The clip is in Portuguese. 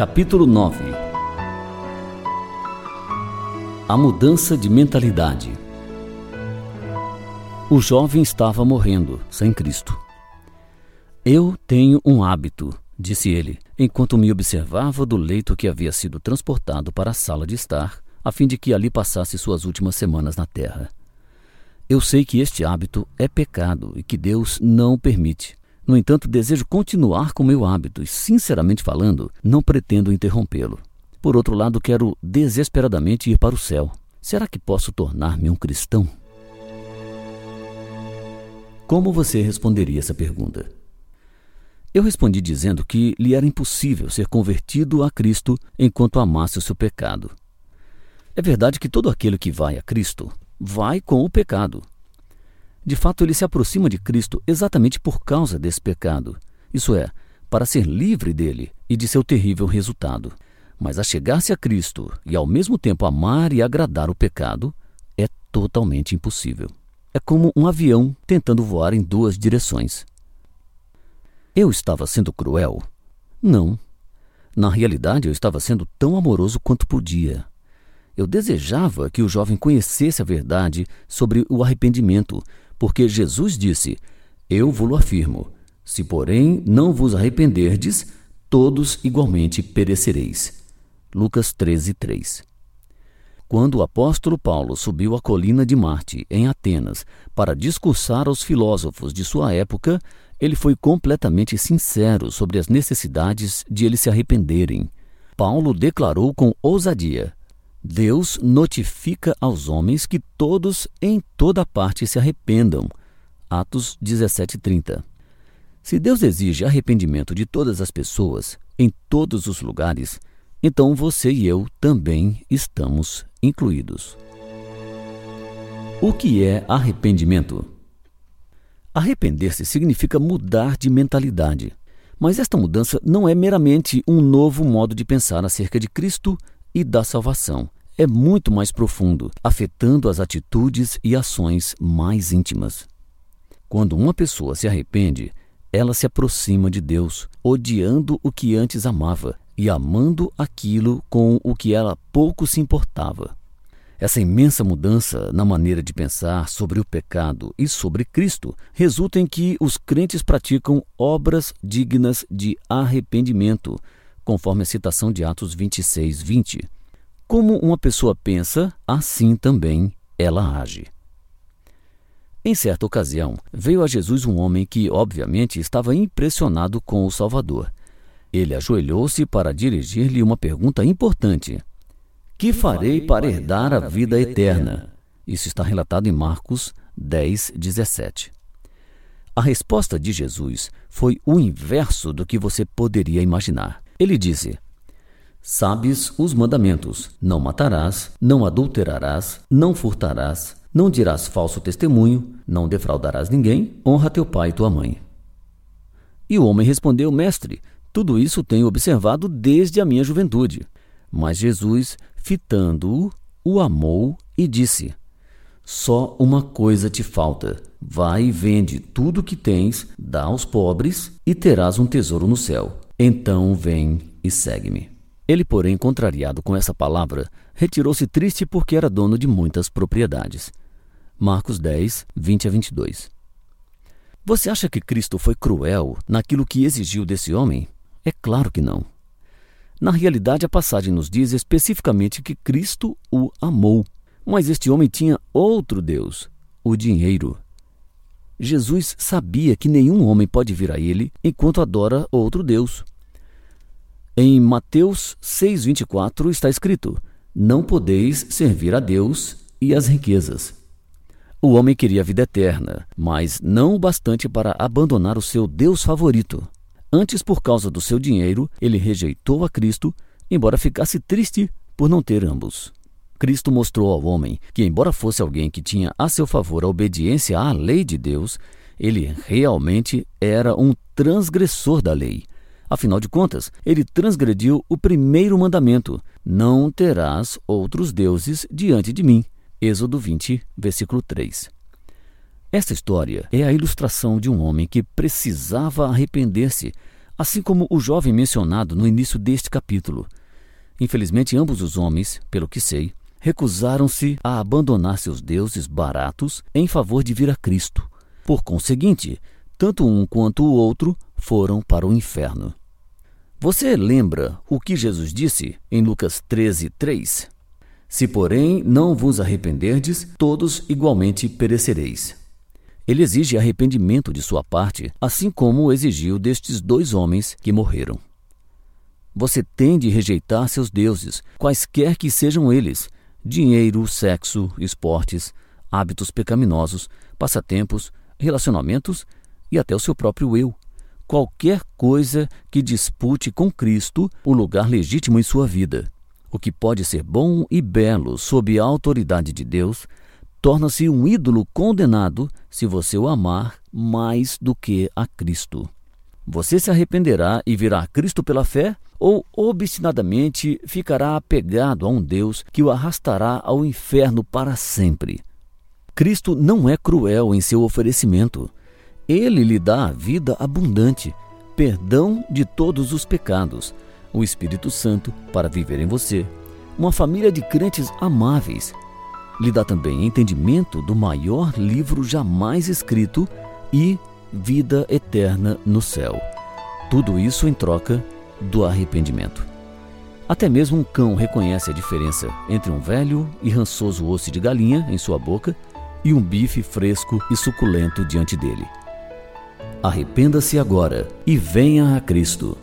Capítulo 9 A mudança de mentalidade. O jovem estava morrendo, sem Cristo. Eu tenho um hábito, disse ele, enquanto me observava do leito que havia sido transportado para a sala de estar, a fim de que ali passasse suas últimas semanas na terra. Eu sei que este hábito é pecado e que Deus não permite. No entanto, desejo continuar com meu hábito e, sinceramente falando, não pretendo interrompê-lo. Por outro lado, quero desesperadamente ir para o céu. Será que posso tornar-me um cristão? Como você responderia essa pergunta? Eu respondi dizendo que lhe era impossível ser convertido a Cristo enquanto amasse o seu pecado. É verdade que todo aquele que vai a Cristo vai com o pecado. De fato, ele se aproxima de Cristo exatamente por causa desse pecado, isso é, para ser livre dele e de seu terrível resultado. Mas a chegar-se a Cristo e ao mesmo tempo amar e agradar o pecado é totalmente impossível. É como um avião tentando voar em duas direções. Eu estava sendo cruel? Não. Na realidade, eu estava sendo tão amoroso quanto podia. Eu desejava que o jovem conhecesse a verdade sobre o arrependimento, porque Jesus disse: Eu vos afirmo, se porém não vos arrependerdes, todos igualmente perecereis. Lucas 13, 3. Quando o apóstolo Paulo subiu a colina de Marte, em Atenas, para discursar aos filósofos de sua época, ele foi completamente sincero sobre as necessidades de eles se arrependerem. Paulo declarou com ousadia: Deus notifica aos homens que todos em toda parte se arrependam. Atos 17:30. Se Deus exige arrependimento de todas as pessoas, em todos os lugares, então você e eu também estamos incluídos. O que é arrependimento? Arrepender-se significa mudar de mentalidade. Mas esta mudança não é meramente um novo modo de pensar acerca de Cristo e da salvação. É muito mais profundo, afetando as atitudes e ações mais íntimas. Quando uma pessoa se arrepende, ela se aproxima de Deus, odiando o que antes amava e amando aquilo com o que ela pouco se importava. Essa imensa mudança na maneira de pensar sobre o pecado e sobre Cristo resulta em que os crentes praticam obras dignas de arrependimento, conforme a citação de Atos 26, 20. Como uma pessoa pensa, assim também ela age. Em certa ocasião, veio a Jesus um homem que, obviamente, estava impressionado com o Salvador. Ele ajoelhou-se para dirigir-lhe uma pergunta importante. Que farei para herdar a vida eterna? Isso está relatado em Marcos 10, 17. A resposta de Jesus foi o inverso do que você poderia imaginar. Ele disse: Sabes os mandamentos: não matarás, não adulterarás, não furtarás, não dirás falso testemunho, não defraudarás ninguém, honra teu pai e tua mãe. E o homem respondeu: Mestre, tudo isso tenho observado desde a minha juventude. Mas Jesus fitando-o, o amou e disse: Só uma coisa te falta. Vai e vende tudo o que tens, dá aos pobres e terás um tesouro no céu. Então vem e segue-me. Ele, porém, contrariado com essa palavra, retirou-se triste porque era dono de muitas propriedades. Marcos 10, 20 a 22. Você acha que Cristo foi cruel naquilo que exigiu desse homem? É claro que não. Na realidade, a passagem nos diz especificamente que Cristo o amou. Mas este homem tinha outro Deus, o dinheiro. Jesus sabia que nenhum homem pode vir a ele enquanto adora outro Deus. Em Mateus 6,24 está escrito: Não podeis servir a Deus e as riquezas. O homem queria a vida eterna, mas não o bastante para abandonar o seu Deus favorito. Antes, por causa do seu dinheiro, ele rejeitou a Cristo, embora ficasse triste por não ter ambos. Cristo mostrou ao homem que, embora fosse alguém que tinha a seu favor a obediência à lei de Deus, ele realmente era um transgressor da lei. Afinal de contas, ele transgrediu o primeiro mandamento: Não terás outros deuses diante de mim. Êxodo 20, versículo 3. Esta história é a ilustração de um homem que precisava arrepender-se, assim como o jovem mencionado no início deste capítulo. Infelizmente, ambos os homens, pelo que sei, recusaram-se a abandonar seus deuses baratos em favor de vir a Cristo. Por conseguinte, tanto um quanto o outro foram para o inferno. Você lembra o que Jesus disse em Lucas 13, 3? Se, porém, não vos arrependerdes, todos igualmente perecereis. Ele exige arrependimento de sua parte, assim como exigiu destes dois homens que morreram. Você tem de rejeitar seus deuses, quaisquer que sejam eles: dinheiro, sexo, esportes, hábitos pecaminosos, passatempos, relacionamentos e até o seu próprio eu. Qualquer coisa que dispute com Cristo o lugar legítimo em sua vida. O que pode ser bom e belo sob a autoridade de Deus torna-se um ídolo condenado se você o amar mais do que a Cristo. Você se arrependerá e virá a Cristo pela fé, ou obstinadamente ficará apegado a um Deus que o arrastará ao inferno para sempre. Cristo não é cruel em seu oferecimento. Ele lhe dá a vida abundante, perdão de todos os pecados, o Espírito Santo para viver em você, uma família de crentes amáveis. Lhe dá também entendimento do maior livro jamais escrito e vida eterna no céu. Tudo isso em troca do arrependimento. Até mesmo um cão reconhece a diferença entre um velho e rançoso osso de galinha em sua boca e um bife fresco e suculento diante dele. Arrependa-se agora e venha a Cristo.